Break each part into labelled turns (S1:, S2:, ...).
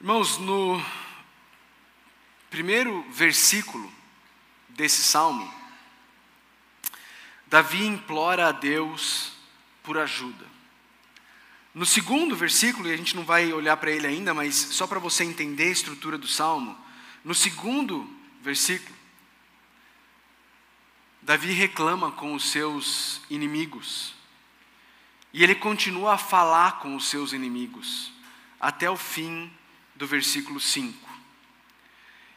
S1: Irmãos, no primeiro versículo desse salmo, Davi implora a Deus por ajuda. No segundo versículo, e a gente não vai olhar para ele ainda, mas só para você entender a estrutura do salmo, no segundo versículo, Davi reclama com os seus inimigos. E ele continua a falar com os seus inimigos, até o fim do versículo 5.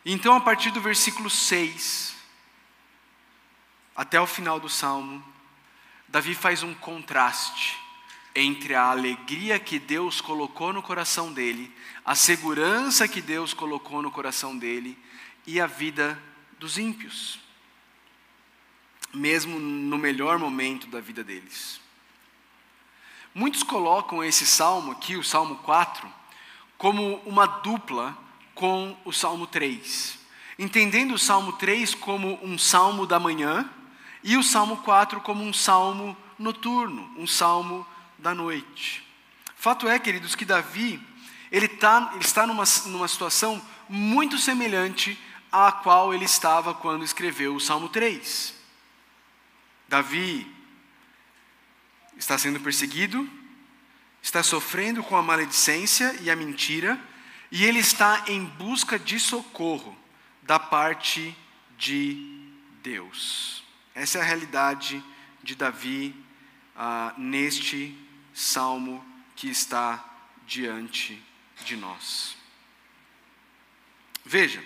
S1: Então, a partir do versículo 6, até o final do salmo, Davi faz um contraste entre a alegria que Deus colocou no coração dele, a segurança que Deus colocou no coração dele e a vida dos ímpios, mesmo no melhor momento da vida deles. Muitos colocam esse salmo aqui, o Salmo 4, como uma dupla com o Salmo 3, entendendo o Salmo 3 como um salmo da manhã e o Salmo 4 como um salmo noturno, um salmo da noite. Fato é, queridos, que Davi ele, tá, ele está numa, numa situação muito semelhante à qual ele estava quando escreveu o Salmo 3. Davi está sendo perseguido, está sofrendo com a maledicência e a mentira, e ele está em busca de socorro da parte de Deus. Essa é a realidade de Davi ah, neste salmo que está diante de nós. Veja,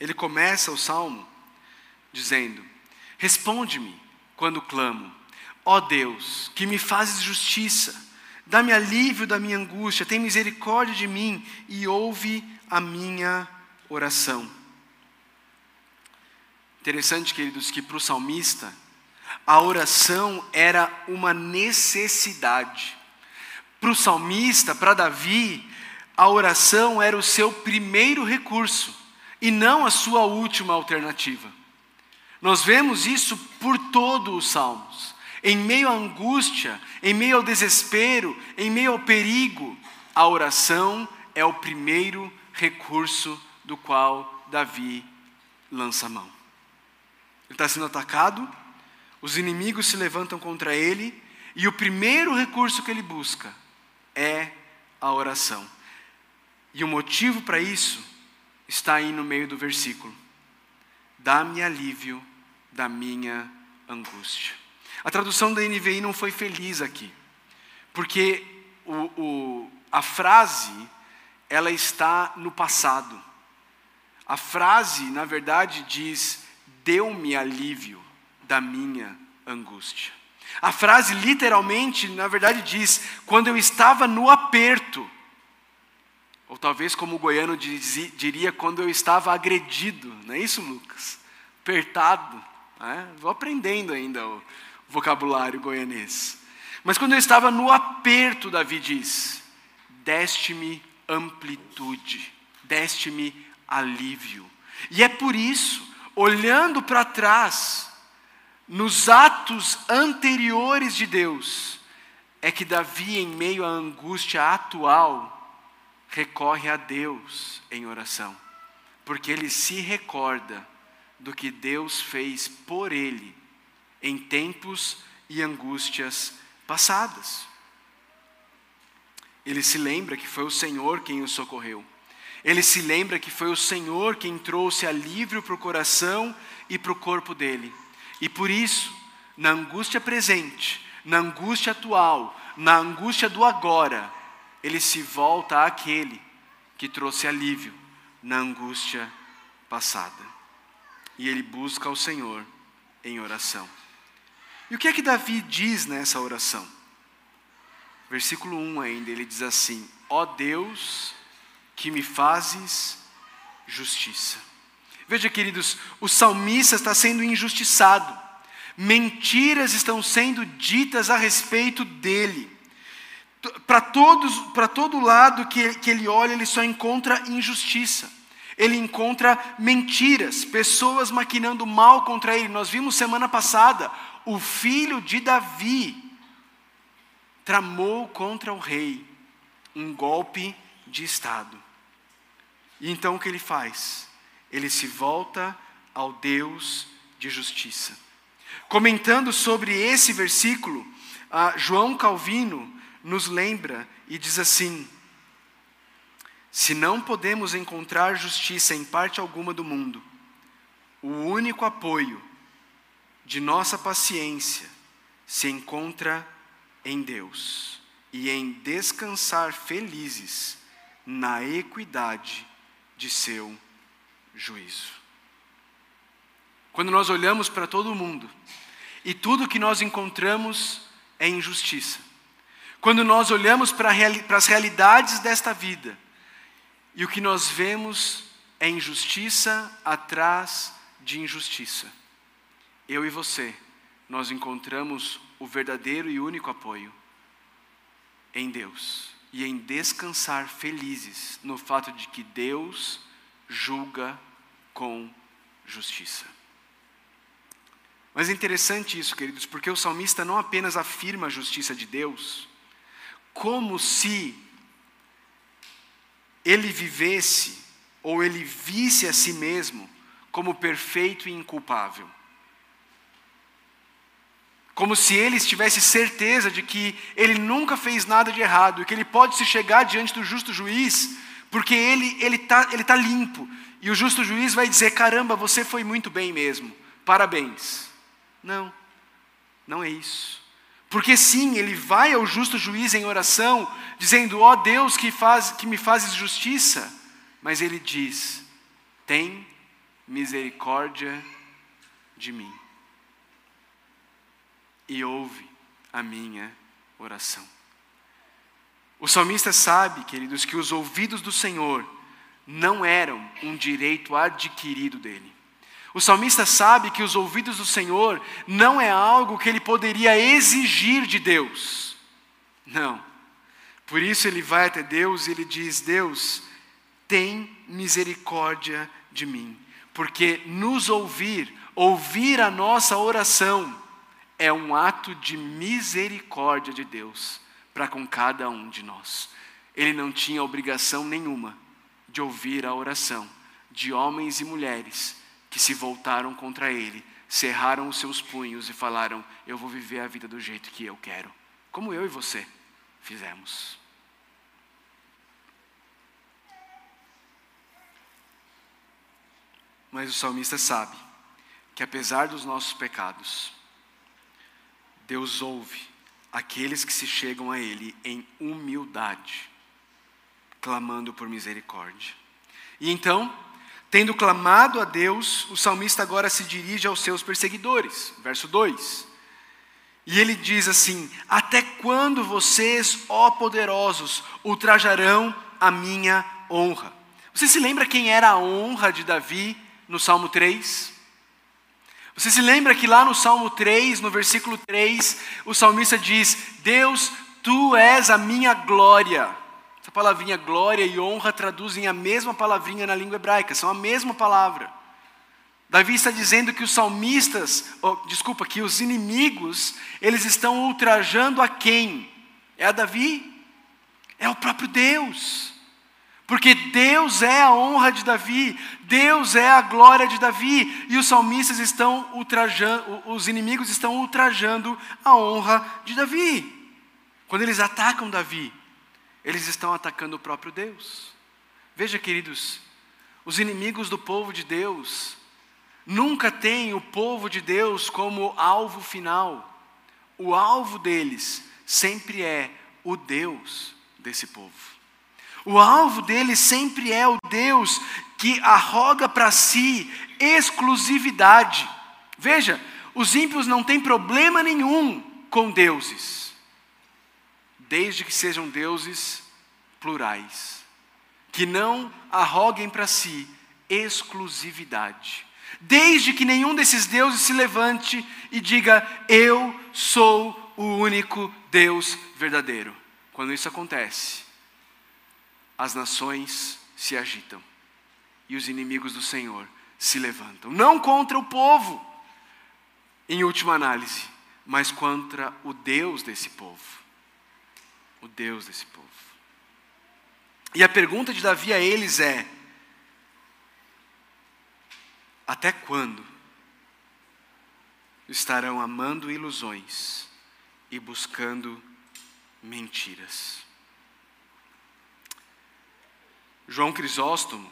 S1: ele começa o salmo dizendo: Responde-me quando clamo, ó Deus, que me fazes justiça, dá-me alívio da minha angústia, tem misericórdia de mim e ouve a minha oração. Interessante, queridos, que para o salmista, a oração era uma necessidade. Para o salmista, para Davi, a oração era o seu primeiro recurso e não a sua última alternativa. Nós vemos isso por todos os salmos. Em meio à angústia, em meio ao desespero, em meio ao perigo, a oração é o primeiro recurso do qual Davi lança a mão. Ele está sendo atacado, os inimigos se levantam contra ele, e o primeiro recurso que ele busca é a oração. E o motivo para isso está aí no meio do versículo: Dá-me alívio da minha angústia. A tradução da NVI não foi feliz aqui, porque o, o, a frase ela está no passado. A frase, na verdade, diz: deu-me alívio da minha angústia. A frase literalmente, na verdade, diz: quando eu estava no aperto, ou talvez como o goiano diria, quando eu estava agredido, não é isso, Lucas? Apertado. Né? Vou aprendendo ainda o vocabulário goianês. Mas quando eu estava no aperto, Davi diz: deste-me amplitude, deste-me alívio. E é por isso olhando para trás, nos atos anteriores de Deus, é que Davi, em meio à angústia atual, recorre a Deus em oração, porque ele se recorda do que Deus fez por ele em tempos e angústias passadas. Ele se lembra que foi o Senhor quem o socorreu. Ele se lembra que foi o Senhor quem trouxe alívio para o coração e para o corpo dele. E por isso, na angústia presente, na angústia atual, na angústia do agora, ele se volta àquele que trouxe alívio na angústia passada. E ele busca o Senhor em oração. E o que é que Davi diz nessa oração? Versículo 1 ainda, ele diz assim: Ó oh Deus, que me fazes justiça. Veja, queridos, o salmista está sendo injustiçado, mentiras estão sendo ditas a respeito dele. Para todo lado que, que ele olha, ele só encontra injustiça. Ele encontra mentiras, pessoas maquinando mal contra ele. Nós vimos semana passada, o filho de Davi tramou contra o rei um golpe de Estado. E então o que ele faz? Ele se volta ao Deus de justiça. Comentando sobre esse versículo, João Calvino nos lembra e diz assim: Se não podemos encontrar justiça em parte alguma do mundo, o único apoio de nossa paciência se encontra em Deus e em descansar felizes na equidade de seu juízo. Quando nós olhamos para todo o mundo e tudo que nós encontramos é injustiça, quando nós olhamos para, para as realidades desta vida e o que nós vemos é injustiça atrás de injustiça, eu e você, nós encontramos o verdadeiro e único apoio em Deus e em descansar felizes no fato de que Deus julga com justiça. Mas é interessante isso, queridos, porque o salmista não apenas afirma a justiça de Deus, como se ele vivesse ou ele visse a si mesmo como perfeito e inculpável. Como se ele tivesse certeza de que ele nunca fez nada de errado e que ele pode se chegar diante do justo juiz, porque ele ele tá, ele tá limpo. E o justo juiz vai dizer: "Caramba, você foi muito bem mesmo. Parabéns". Não. Não é isso. Porque sim, ele vai ao justo juiz em oração, dizendo: "Ó oh Deus, que faz que me fazes justiça". Mas ele diz: "Tem misericórdia de mim" e ouve a minha oração. O salmista sabe, queridos, que os ouvidos do Senhor não eram um direito adquirido dele. O salmista sabe que os ouvidos do Senhor não é algo que ele poderia exigir de Deus. Não. Por isso ele vai até Deus e ele diz: Deus, tem misericórdia de mim. Porque nos ouvir, ouvir a nossa oração, é um ato de misericórdia de Deus para com cada um de nós. Ele não tinha obrigação nenhuma de ouvir a oração de homens e mulheres que se voltaram contra ele, cerraram os seus punhos e falaram: Eu vou viver a vida do jeito que eu quero, como eu e você fizemos. Mas o salmista sabe que apesar dos nossos pecados, Deus ouve aqueles que se chegam a Ele em humildade, clamando por misericórdia. E então, tendo clamado a Deus, o salmista agora se dirige aos seus perseguidores. Verso 2. E ele diz assim: Até quando vocês, ó poderosos, ultrajarão a minha honra? Você se lembra quem era a honra de Davi no Salmo 3? Você se lembra que lá no Salmo 3, no versículo 3, o salmista diz: Deus, tu és a minha glória. Essa palavrinha glória e honra traduzem a mesma palavrinha na língua hebraica, são a mesma palavra. Davi está dizendo que os salmistas, oh, desculpa, que os inimigos, eles estão ultrajando a quem? É a Davi? É o próprio Deus. Porque Deus é a honra de Davi, Deus é a glória de Davi, e os salmistas estão ultrajando, os inimigos estão ultrajando a honra de Davi. Quando eles atacam Davi, eles estão atacando o próprio Deus. Veja, queridos, os inimigos do povo de Deus nunca têm o povo de Deus como alvo final. O alvo deles sempre é o Deus desse povo. O alvo dele sempre é o Deus que arroga para si exclusividade. Veja, os ímpios não têm problema nenhum com deuses, desde que sejam deuses plurais, que não arroguem para si exclusividade. Desde que nenhum desses deuses se levante e diga: Eu sou o único Deus verdadeiro. Quando isso acontece, as nações se agitam e os inimigos do Senhor se levantam. Não contra o povo, em última análise, mas contra o Deus desse povo. O Deus desse povo. E a pergunta de Davi a eles é: Até quando estarão amando ilusões e buscando mentiras? João Crisóstomo,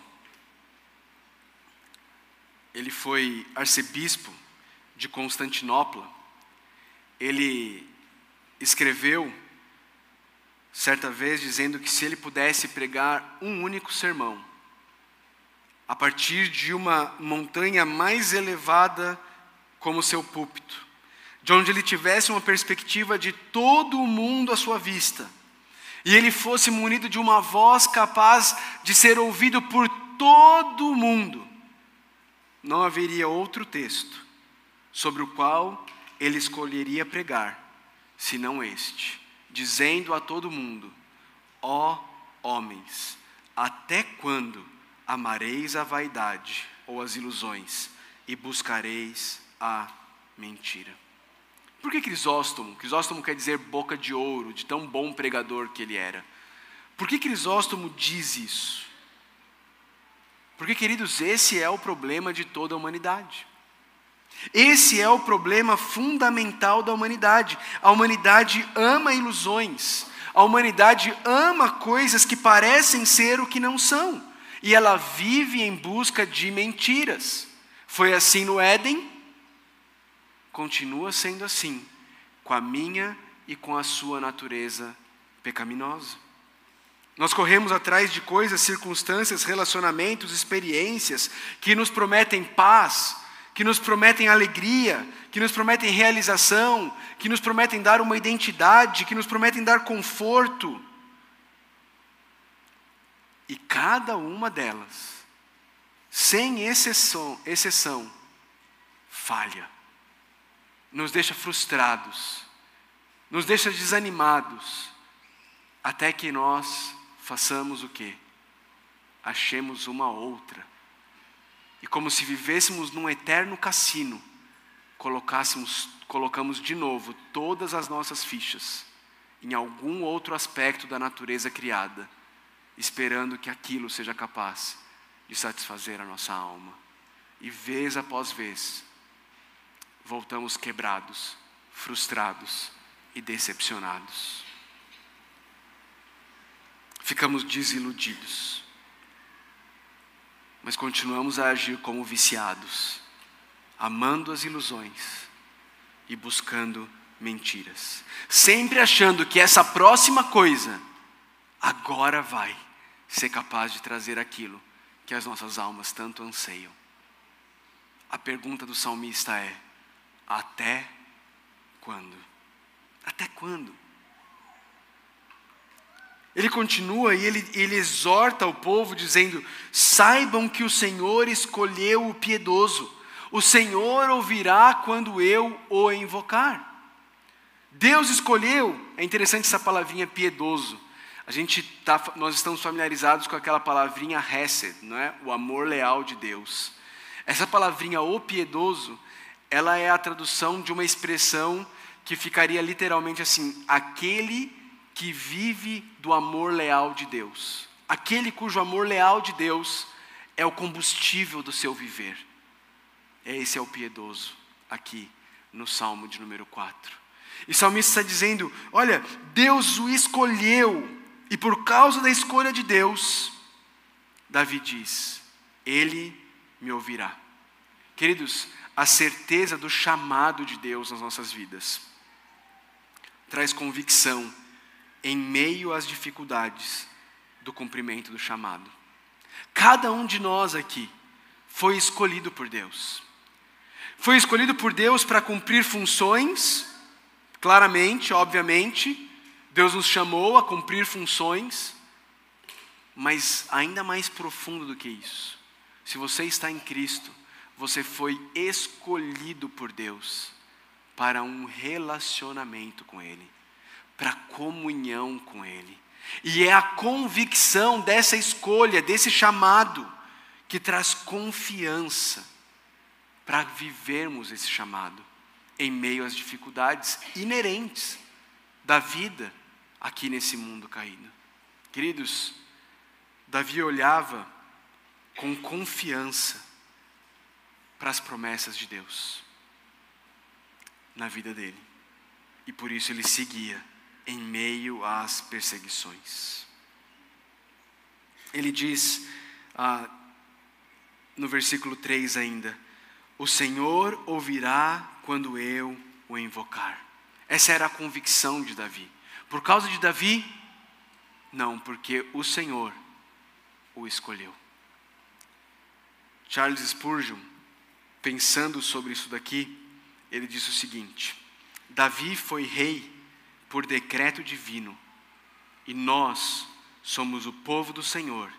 S1: ele foi arcebispo de Constantinopla. Ele escreveu certa vez dizendo que se ele pudesse pregar um único sermão, a partir de uma montanha mais elevada como seu púlpito, de onde ele tivesse uma perspectiva de todo o mundo à sua vista, e ele fosse munido de uma voz capaz de ser ouvido por todo o mundo, não haveria outro texto sobre o qual ele escolheria pregar, senão este dizendo a todo mundo: Ó homens, até quando amareis a vaidade ou as ilusões e buscareis a mentira? Por que Crisóstomo? Crisóstomo quer dizer boca de ouro, de tão bom pregador que ele era. Por que Crisóstomo diz isso? Porque, queridos, esse é o problema de toda a humanidade. Esse é o problema fundamental da humanidade. A humanidade ama ilusões. A humanidade ama coisas que parecem ser o que não são. E ela vive em busca de mentiras. Foi assim no Éden, continua sendo assim, com a minha e com a sua natureza pecaminosa. Nós corremos atrás de coisas, circunstâncias, relacionamentos, experiências que nos prometem paz, que nos prometem alegria, que nos prometem realização, que nos prometem dar uma identidade, que nos prometem dar conforto. E cada uma delas, sem exceção, exceção falha, nos deixa frustrados, nos deixa desanimados, até que nós façamos o quê? Achemos uma outra e como se vivêssemos num eterno cassino, colocássemos, colocamos de novo todas as nossas fichas em algum outro aspecto da natureza criada, esperando que aquilo seja capaz de satisfazer a nossa alma. E vez após vez, voltamos quebrados, frustrados e decepcionados. Ficamos desiludidos mas continuamos a agir como viciados, amando as ilusões e buscando mentiras, sempre achando que essa próxima coisa agora vai ser capaz de trazer aquilo que as nossas almas tanto anseiam. A pergunta do salmista é: até quando? Até quando? Ele continua e ele, ele exorta o povo dizendo: saibam que o Senhor escolheu o piedoso, o Senhor ouvirá quando eu o invocar. Deus escolheu, é interessante essa palavrinha piedoso. A gente tá, nós estamos familiarizados com aquela palavrinha hesed, não é? O amor leal de Deus. Essa palavrinha o piedoso, ela é a tradução de uma expressão que ficaria literalmente assim: aquele que vive do amor leal de Deus. Aquele cujo amor leal de Deus é o combustível do seu viver. Esse é o piedoso, aqui no Salmo de número 4. E o salmista está dizendo: olha, Deus o escolheu, e por causa da escolha de Deus, Davi diz: Ele me ouvirá. Queridos, a certeza do chamado de Deus nas nossas vidas traz convicção em meio às dificuldades do cumprimento do chamado. Cada um de nós aqui foi escolhido por Deus. Foi escolhido por Deus para cumprir funções, claramente, obviamente, Deus nos chamou a cumprir funções, mas ainda mais profundo do que isso. Se você está em Cristo, você foi escolhido por Deus para um relacionamento com Ele para comunhão com Ele. E é a convicção dessa escolha, desse chamado, que traz confiança para vivermos esse chamado em meio às dificuldades inerentes da vida aqui nesse mundo caído. Queridos, Davi olhava com confiança para as promessas de Deus na vida dele. E por isso ele seguia em meio às perseguições. Ele diz ah, no versículo 3 ainda: O Senhor ouvirá quando eu o invocar. Essa era a convicção de Davi. Por causa de Davi? Não, porque o Senhor o escolheu. Charles Spurgeon, pensando sobre isso daqui, ele disse o seguinte: Davi foi rei por decreto divino, e nós somos o povo do Senhor,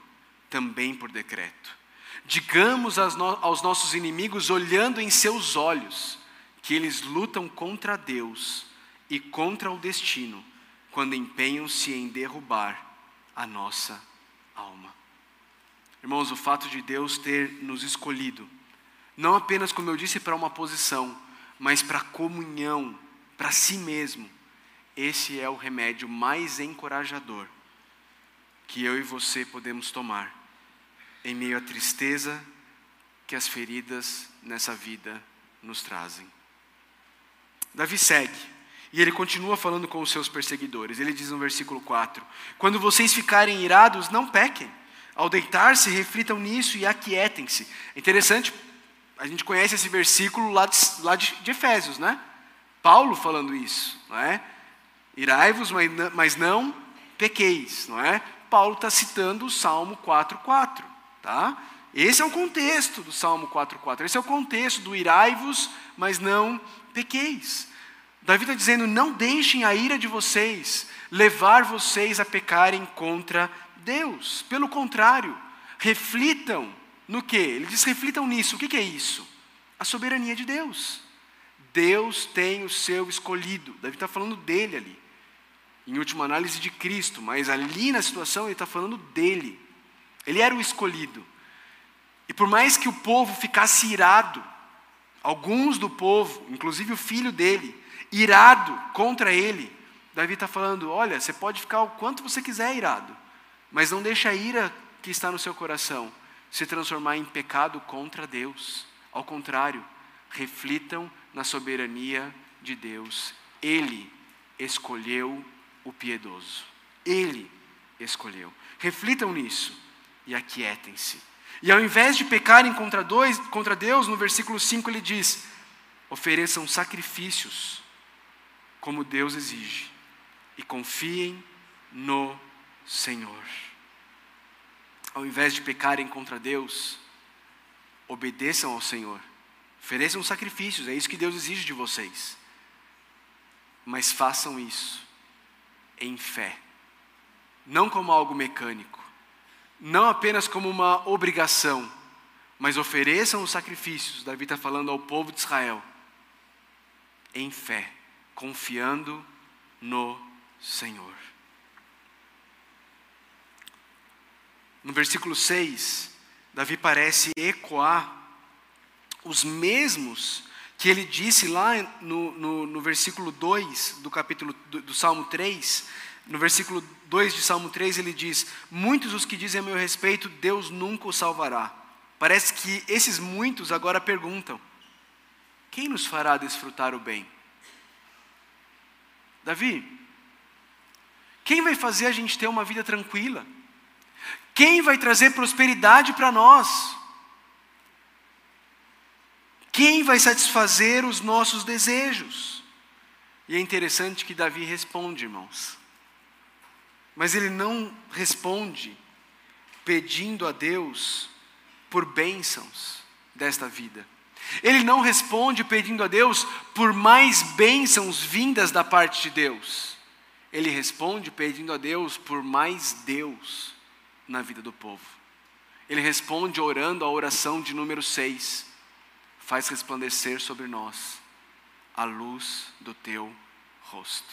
S1: também por decreto. Digamos aos nossos inimigos, olhando em seus olhos, que eles lutam contra Deus e contra o destino, quando empenham-se em derrubar a nossa alma. Irmãos, o fato de Deus ter nos escolhido, não apenas, como eu disse, para uma posição, mas para comunhão, para si mesmo, esse é o remédio mais encorajador que eu e você podemos tomar em meio à tristeza que as feridas nessa vida nos trazem. Davi segue, e ele continua falando com os seus perseguidores. Ele diz no versículo 4: Quando vocês ficarem irados, não pequem. Ao deitar-se, reflitam nisso e aquietem-se. É interessante, a gente conhece esse versículo lá de, lá de, de Efésios, né? Paulo falando isso, não é? Irai-vos, mas não pequeis, não é? Paulo está citando o Salmo 4,4, tá? Esse é o contexto do Salmo 4,4. Esse é o contexto do irai-vos, mas não pequeis. Davi está dizendo: não deixem a ira de vocês levar vocês a pecarem contra Deus. Pelo contrário, reflitam no que? Ele diz: reflitam nisso. O que, que é isso? A soberania de Deus. Deus tem o seu escolhido. Davi está falando dele ali. Em última análise de Cristo, mas ali na situação ele está falando dele. Ele era o escolhido. E por mais que o povo ficasse irado, alguns do povo, inclusive o filho dele, irado contra ele, Davi está falando: olha, você pode ficar o quanto você quiser irado, mas não deixa a ira que está no seu coração se transformar em pecado contra Deus. Ao contrário, reflitam na soberania de Deus. Ele escolheu o piedoso. Ele escolheu. Reflitam nisso e aquietem-se. E ao invés de pecarem contra, dois, contra Deus, no versículo 5 ele diz: ofereçam sacrifícios como Deus exige, e confiem no Senhor. Ao invés de pecarem contra Deus, obedeçam ao Senhor, ofereçam sacrifícios, é isso que Deus exige de vocês. Mas façam isso em fé, não como algo mecânico, não apenas como uma obrigação, mas ofereçam os sacrifícios. Davi está falando ao povo de Israel, em fé confiando no Senhor. No versículo 6, Davi parece ecoar os mesmos que ele disse lá no, no, no versículo 2 do capítulo do, do, Salmo 3. No versículo 2 de Salmo 3 ele diz: Muitos os que dizem a meu respeito, Deus nunca o salvará. Parece que esses muitos agora perguntam: Quem nos fará desfrutar o bem? Davi, quem vai fazer a gente ter uma vida tranquila? Quem vai trazer prosperidade para nós? Quem vai satisfazer os nossos desejos? E é interessante que Davi responde, irmãos. Mas ele não responde pedindo a Deus por bênçãos desta vida. Ele não responde pedindo a Deus por mais bênçãos vindas da parte de Deus. Ele responde pedindo a Deus por mais Deus na vida do povo. Ele responde orando a oração de número 6. Faz resplandecer sobre nós a luz do teu rosto.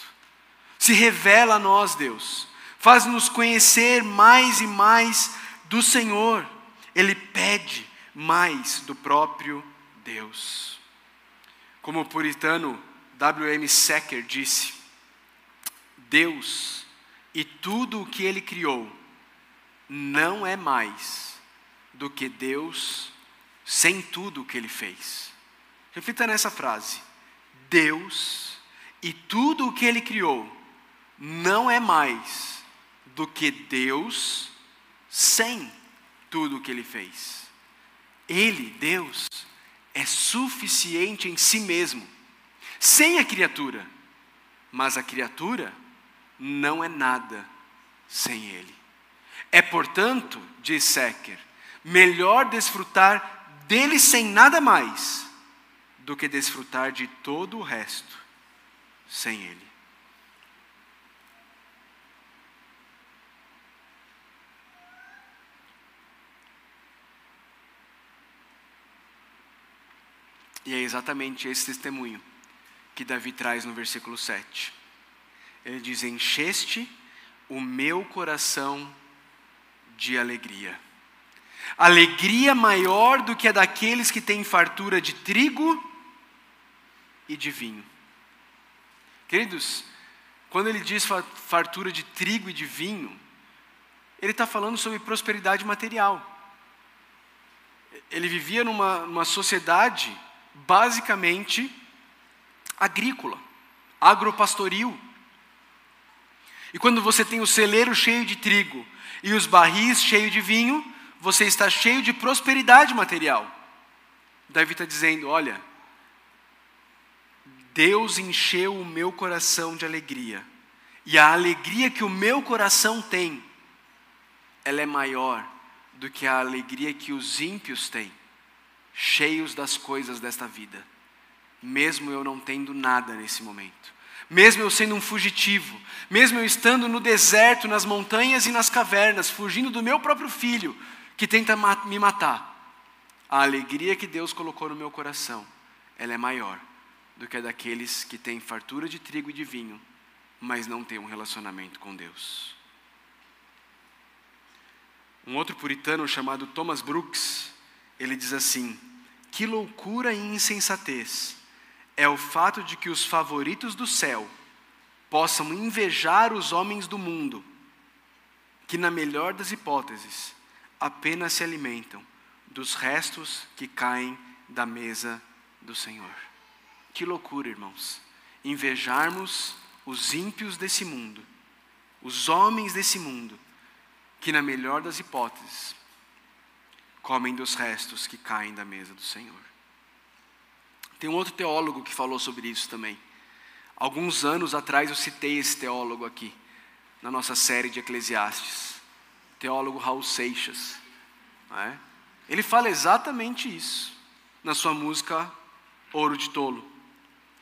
S1: Se revela a nós, Deus. Faz-nos conhecer mais e mais do Senhor. Ele pede mais do próprio Deus. Como o puritano W.M. Secker disse, Deus e tudo o que ele criou não é mais do que Deus sem tudo o que ele fez. Reflita nessa frase. Deus e tudo o que ele criou não é mais do que Deus sem tudo o que ele fez. Ele, Deus, é suficiente em si mesmo, sem a criatura, mas a criatura não é nada sem ele. É, portanto, diz Secker, melhor desfrutar dele sem nada mais do que desfrutar de todo o resto sem ele. E é exatamente esse testemunho que Davi traz no versículo 7. Ele diz: Encheste o meu coração de alegria. Alegria maior do que a daqueles que têm fartura de trigo e de vinho. Queridos, quando ele diz fartura de trigo e de vinho, ele está falando sobre prosperidade material. Ele vivia numa, numa sociedade basicamente agrícola, agropastoril. E quando você tem o celeiro cheio de trigo e os barris cheios de vinho, você está cheio de prosperidade material. Davi está dizendo: olha, Deus encheu o meu coração de alegria, e a alegria que o meu coração tem, ela é maior do que a alegria que os ímpios têm, cheios das coisas desta vida, mesmo eu não tendo nada nesse momento mesmo eu sendo um fugitivo, mesmo eu estando no deserto, nas montanhas e nas cavernas, fugindo do meu próprio filho que tenta me matar, a alegria que Deus colocou no meu coração, ela é maior do que a daqueles que têm fartura de trigo e de vinho, mas não têm um relacionamento com Deus. Um outro puritano chamado Thomas Brooks, ele diz assim: Que loucura e insensatez é o fato de que os favoritos do céu possam invejar os homens do mundo, que, na melhor das hipóteses, apenas se alimentam dos restos que caem da mesa do Senhor. Que loucura, irmãos, invejarmos os ímpios desse mundo, os homens desse mundo, que, na melhor das hipóteses, comem dos restos que caem da mesa do Senhor. Tem um outro teólogo que falou sobre isso também. Alguns anos atrás eu citei esse teólogo aqui, na nossa série de Eclesiastes. Teólogo Raul Seixas. É? Ele fala exatamente isso na sua música Ouro de Tolo.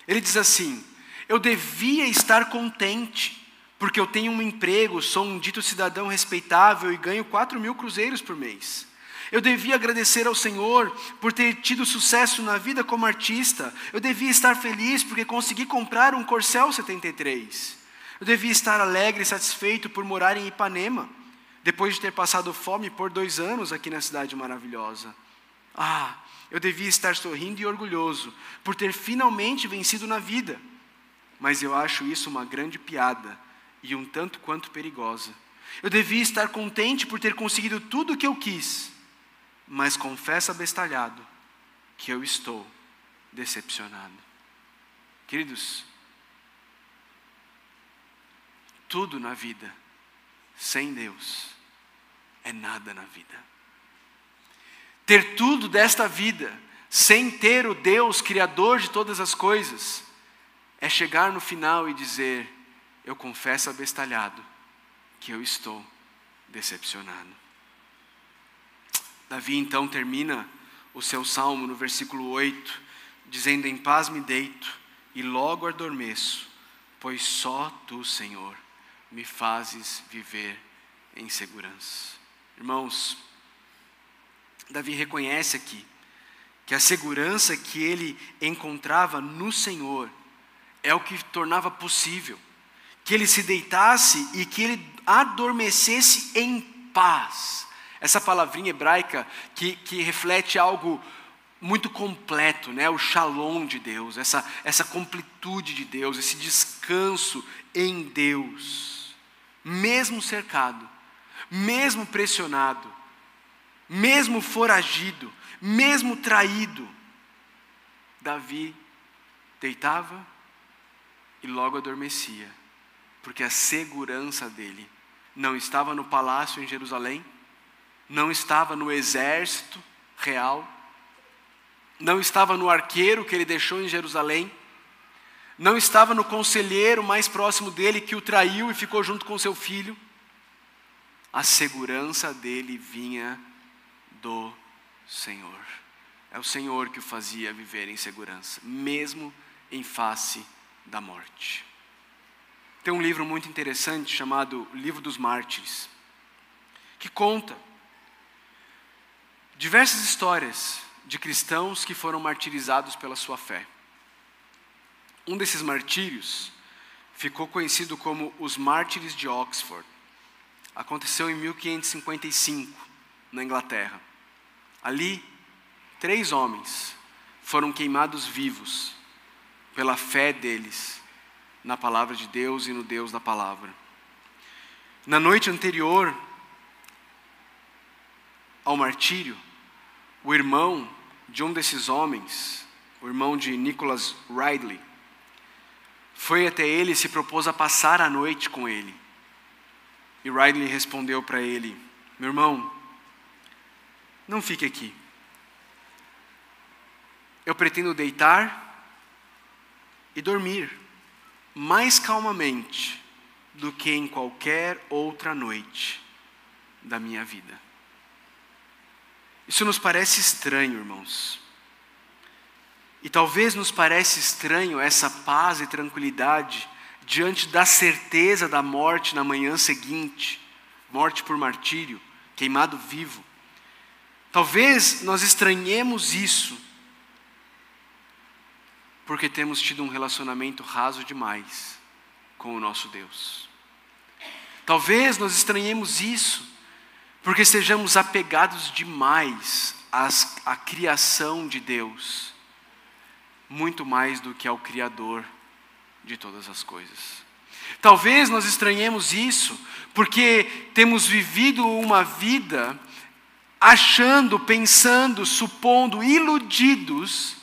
S1: Ele diz assim: Eu devia estar contente, porque eu tenho um emprego, sou um dito cidadão respeitável e ganho 4 mil cruzeiros por mês. Eu devia agradecer ao Senhor por ter tido sucesso na vida como artista. Eu devia estar feliz porque consegui comprar um Corcel 73. Eu devia estar alegre e satisfeito por morar em Ipanema, depois de ter passado fome por dois anos aqui na cidade maravilhosa. Ah, eu devia estar sorrindo e orgulhoso por ter finalmente vencido na vida. Mas eu acho isso uma grande piada e um tanto quanto perigosa. Eu devia estar contente por ter conseguido tudo o que eu quis mas confessa bestalhado que eu estou decepcionado. Queridos, tudo na vida sem Deus é nada na vida. Ter tudo desta vida sem ter o Deus criador de todas as coisas é chegar no final e dizer: eu confesso abestalhado que eu estou decepcionado. Davi então termina o seu salmo no versículo 8, dizendo: Em paz me deito e logo adormeço, pois só tu, Senhor, me fazes viver em segurança. Irmãos, Davi reconhece aqui que a segurança que ele encontrava no Senhor é o que tornava possível que ele se deitasse e que ele adormecesse em paz. Essa palavrinha hebraica que, que reflete algo muito completo, né? o shalom de Deus, essa, essa completude de Deus, esse descanso em Deus. Mesmo cercado, mesmo pressionado, mesmo foragido, mesmo traído, Davi deitava e logo adormecia, porque a segurança dele não estava no palácio em Jerusalém, não estava no exército real, não estava no arqueiro que ele deixou em Jerusalém, não estava no conselheiro mais próximo dele que o traiu e ficou junto com seu filho. A segurança dele vinha do Senhor. É o Senhor que o fazia viver em segurança, mesmo em face da morte. Tem um livro muito interessante chamado Livro dos Mártires, que conta diversas histórias de cristãos que foram martirizados pela sua fé. Um desses martírios ficou conhecido como os Mártires de Oxford. Aconteceu em 1555, na Inglaterra. Ali, três homens foram queimados vivos pela fé deles na palavra de Deus e no Deus da palavra. Na noite anterior ao martírio, o irmão de um desses homens, o irmão de Nicholas Ridley, foi até ele e se propôs a passar a noite com ele. E Ridley respondeu para ele: Meu irmão, não fique aqui. Eu pretendo deitar e dormir mais calmamente do que em qualquer outra noite da minha vida. Isso nos parece estranho, irmãos. E talvez nos parece estranho essa paz e tranquilidade diante da certeza da morte na manhã seguinte, morte por martírio, queimado vivo. Talvez nós estranhemos isso porque temos tido um relacionamento raso demais com o nosso Deus. Talvez nós estranhemos isso porque estejamos apegados demais às, à criação de Deus, muito mais do que ao Criador de todas as coisas. Talvez nós estranhemos isso porque temos vivido uma vida achando, pensando, supondo, iludidos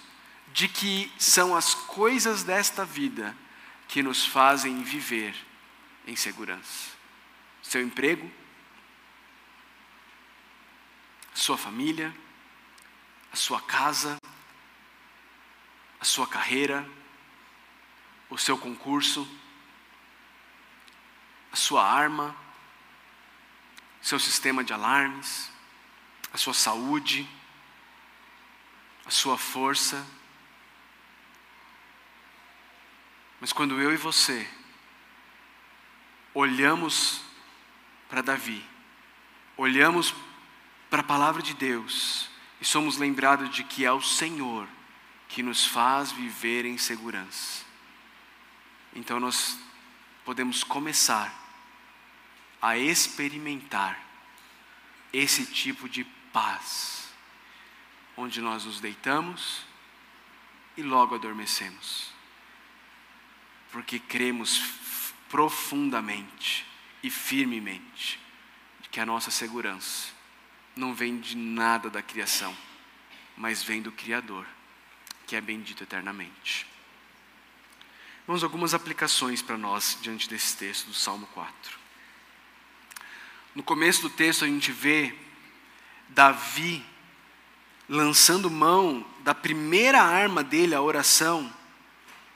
S1: de que são as coisas desta vida que nos fazem viver em segurança. Seu emprego, sua família, a sua casa, a sua carreira, o seu concurso, a sua arma, seu sistema de alarmes, a sua saúde, a sua força, Mas quando eu e você olhamos para Davi, olhamos para a palavra de Deus e somos lembrados de que é o Senhor que nos faz viver em segurança. Então nós podemos começar a experimentar esse tipo de paz, onde nós nos deitamos e logo adormecemos porque cremos profundamente e firmemente que a nossa segurança não vem de nada da criação, mas vem do Criador, que é bendito eternamente. Vamos algumas aplicações para nós diante desse texto do Salmo 4. No começo do texto a gente vê Davi lançando mão da primeira arma dele, a oração,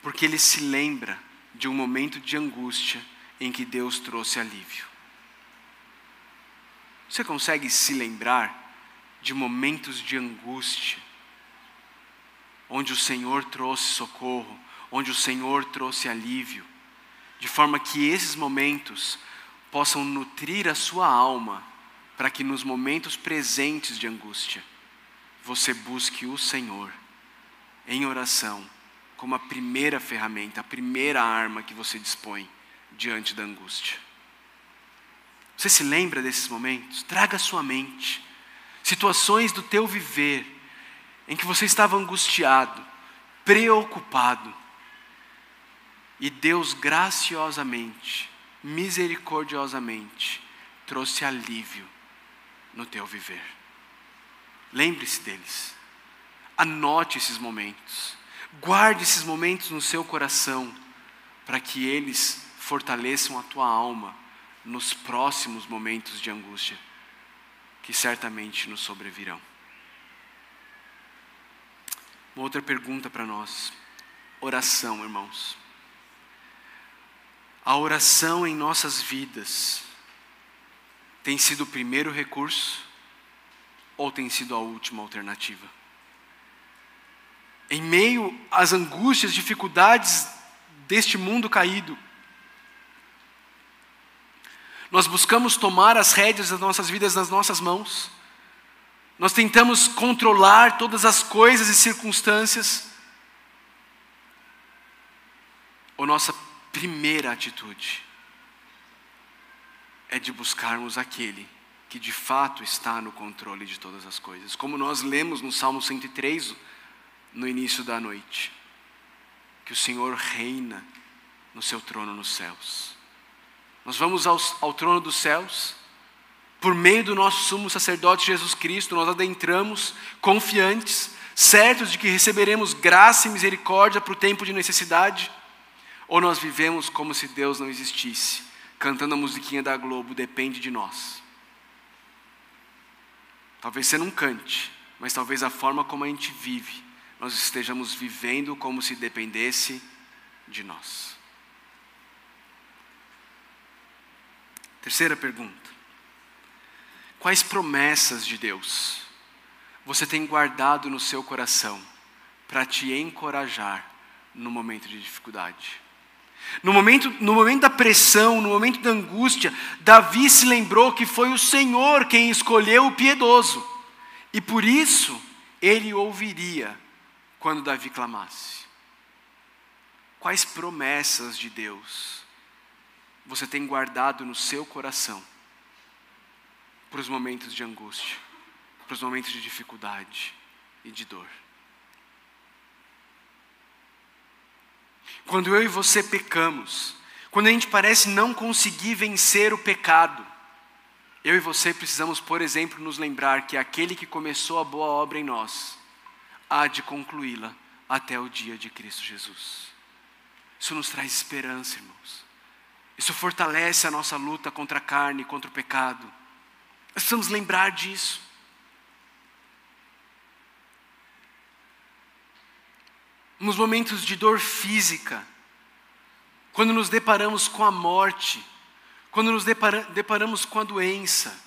S1: porque ele se lembra de um momento de angústia em que Deus trouxe alívio. Você consegue se lembrar de momentos de angústia, onde o Senhor trouxe socorro, onde o Senhor trouxe alívio, de forma que esses momentos possam nutrir a sua alma, para que nos momentos presentes de angústia, você busque o Senhor em oração como a primeira ferramenta, a primeira arma que você dispõe diante da angústia. Você se lembra desses momentos? Traga à sua mente situações do teu viver em que você estava angustiado, preocupado, e Deus graciosamente, misericordiosamente, trouxe alívio no teu viver. Lembre-se deles. Anote esses momentos. Guarde esses momentos no seu coração, para que eles fortaleçam a tua alma nos próximos momentos de angústia, que certamente nos sobrevirão. Uma outra pergunta para nós: oração, irmãos. A oração em nossas vidas tem sido o primeiro recurso ou tem sido a última alternativa? Em meio às angústias, dificuldades deste mundo caído, nós buscamos tomar as rédeas das nossas vidas nas nossas mãos, nós tentamos controlar todas as coisas e circunstâncias, ou nossa primeira atitude é de buscarmos aquele que de fato está no controle de todas as coisas. Como nós lemos no Salmo 103, no início da noite, que o Senhor reina no seu trono nos céus. Nós vamos ao, ao trono dos céus, por meio do nosso sumo sacerdote Jesus Cristo, nós adentramos confiantes, certos de que receberemos graça e misericórdia para o tempo de necessidade. Ou nós vivemos como se Deus não existisse, cantando a musiquinha da Globo, depende de nós. Talvez você não cante, mas talvez a forma como a gente vive, nós estejamos vivendo como se dependesse de nós. Terceira pergunta: Quais promessas de Deus você tem guardado no seu coração para te encorajar no momento de dificuldade? No momento, no momento da pressão, no momento da angústia, Davi se lembrou que foi o Senhor quem escolheu o piedoso. E por isso, ele ouviria quando Davi clamasse. Quais promessas de Deus você tem guardado no seu coração para os momentos de angústia, para os momentos de dificuldade e de dor? Quando eu e você pecamos, quando a gente parece não conseguir vencer o pecado, eu e você precisamos, por exemplo, nos lembrar que aquele que começou a boa obra em nós, há de concluí-la até o dia de Cristo Jesus. Isso nos traz esperança, irmãos. Isso fortalece a nossa luta contra a carne, contra o pecado. Nós precisamos lembrar disso. Nos momentos de dor física, quando nos deparamos com a morte, quando nos depara, deparamos com a doença,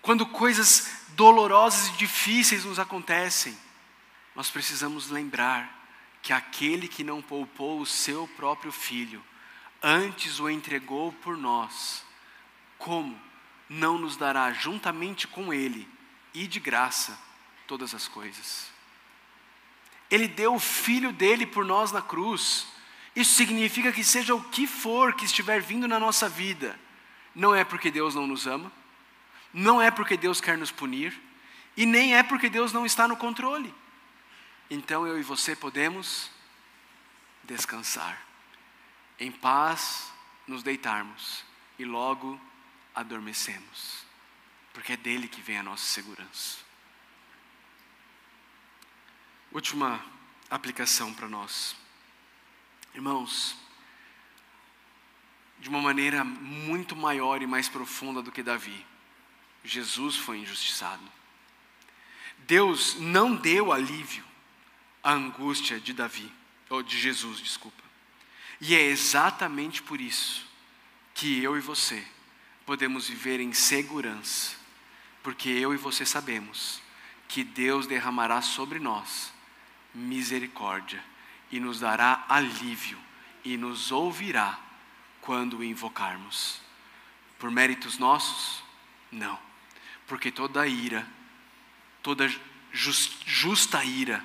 S1: quando coisas dolorosas e difíceis nos acontecem, nós precisamos lembrar que aquele que não poupou o seu próprio filho, antes o entregou por nós, como não nos dará juntamente com ele e de graça todas as coisas? Ele deu o filho dele por nós na cruz. Isso significa que seja o que for que estiver vindo na nossa vida, não é porque Deus não nos ama, não é porque Deus quer nos punir, e nem é porque Deus não está no controle. Então eu e você podemos descansar, em paz nos deitarmos e logo adormecemos, porque é dele que vem a nossa segurança. Última aplicação para nós. Irmãos, de uma maneira muito maior e mais profunda do que Davi, Jesus foi injustiçado. Deus não deu alívio à angústia de Davi, ou de Jesus, desculpa. E é exatamente por isso que eu e você podemos viver em segurança, porque eu e você sabemos que Deus derramará sobre nós misericórdia e nos dará alívio e nos ouvirá quando o invocarmos. Por méritos nossos? Não, porque toda ira, toda justa ira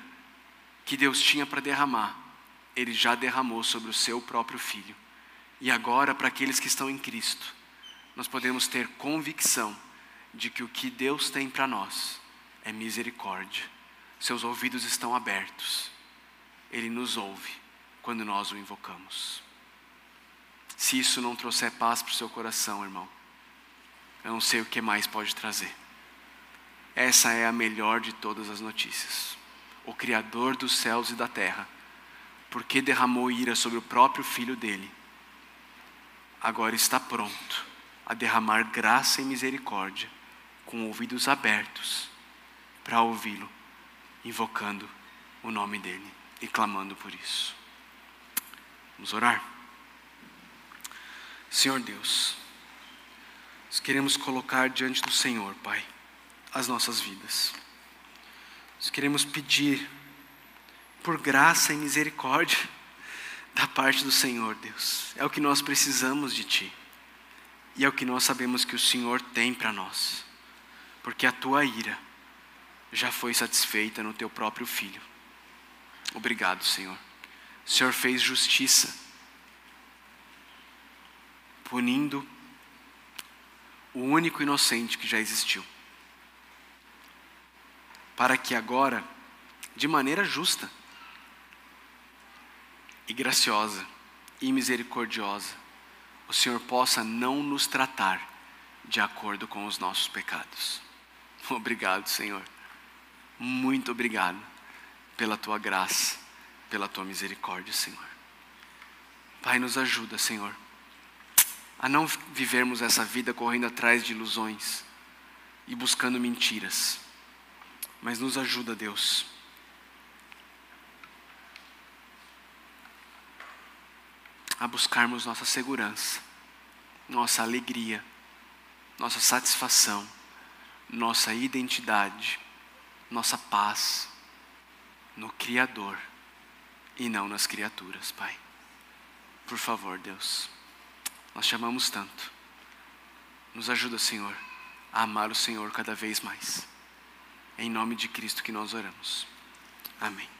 S1: que Deus tinha para derramar, Ele já derramou sobre o seu próprio Filho. E agora, para aqueles que estão em Cristo, nós podemos ter convicção de que o que Deus tem para nós é misericórdia seus ouvidos estão abertos. Ele nos ouve quando nós o invocamos. Se isso não trouxer paz para o seu coração, irmão, eu não sei o que mais pode trazer. essa é a melhor de todas as notícias. O Criador dos céus e da terra, porque derramou ira sobre o próprio Filho dele, agora está pronto a derramar graça e misericórdia, com ouvidos abertos, para ouvi-lo, invocando o nome dele e clamando por isso. Vamos orar? Senhor Deus, nós queremos colocar diante do Senhor, Pai, as nossas vidas. Nós queremos pedir por graça e misericórdia da parte do Senhor, Deus. É o que nós precisamos de Ti. E é o que nós sabemos que o Senhor tem para nós. Porque a tua ira já foi satisfeita no teu próprio filho. Obrigado, Senhor. O Senhor fez justiça, punindo o único inocente que já existiu. Para que agora, de maneira justa e graciosa e misericordiosa, o Senhor possa não nos tratar de acordo com os nossos pecados. Obrigado, Senhor. Muito obrigado pela tua graça, pela tua misericórdia, Senhor. Pai, nos ajuda, Senhor, a não vivermos essa vida correndo atrás de ilusões e buscando mentiras, mas nos ajuda, Deus. A buscarmos nossa segurança, nossa alegria, nossa satisfação, nossa identidade, nossa paz no Criador e não nas criaturas, Pai. Por favor, Deus, nós chamamos tanto. Nos ajuda, Senhor, a amar o Senhor cada vez mais. Em nome de Cristo que nós oramos. Amém.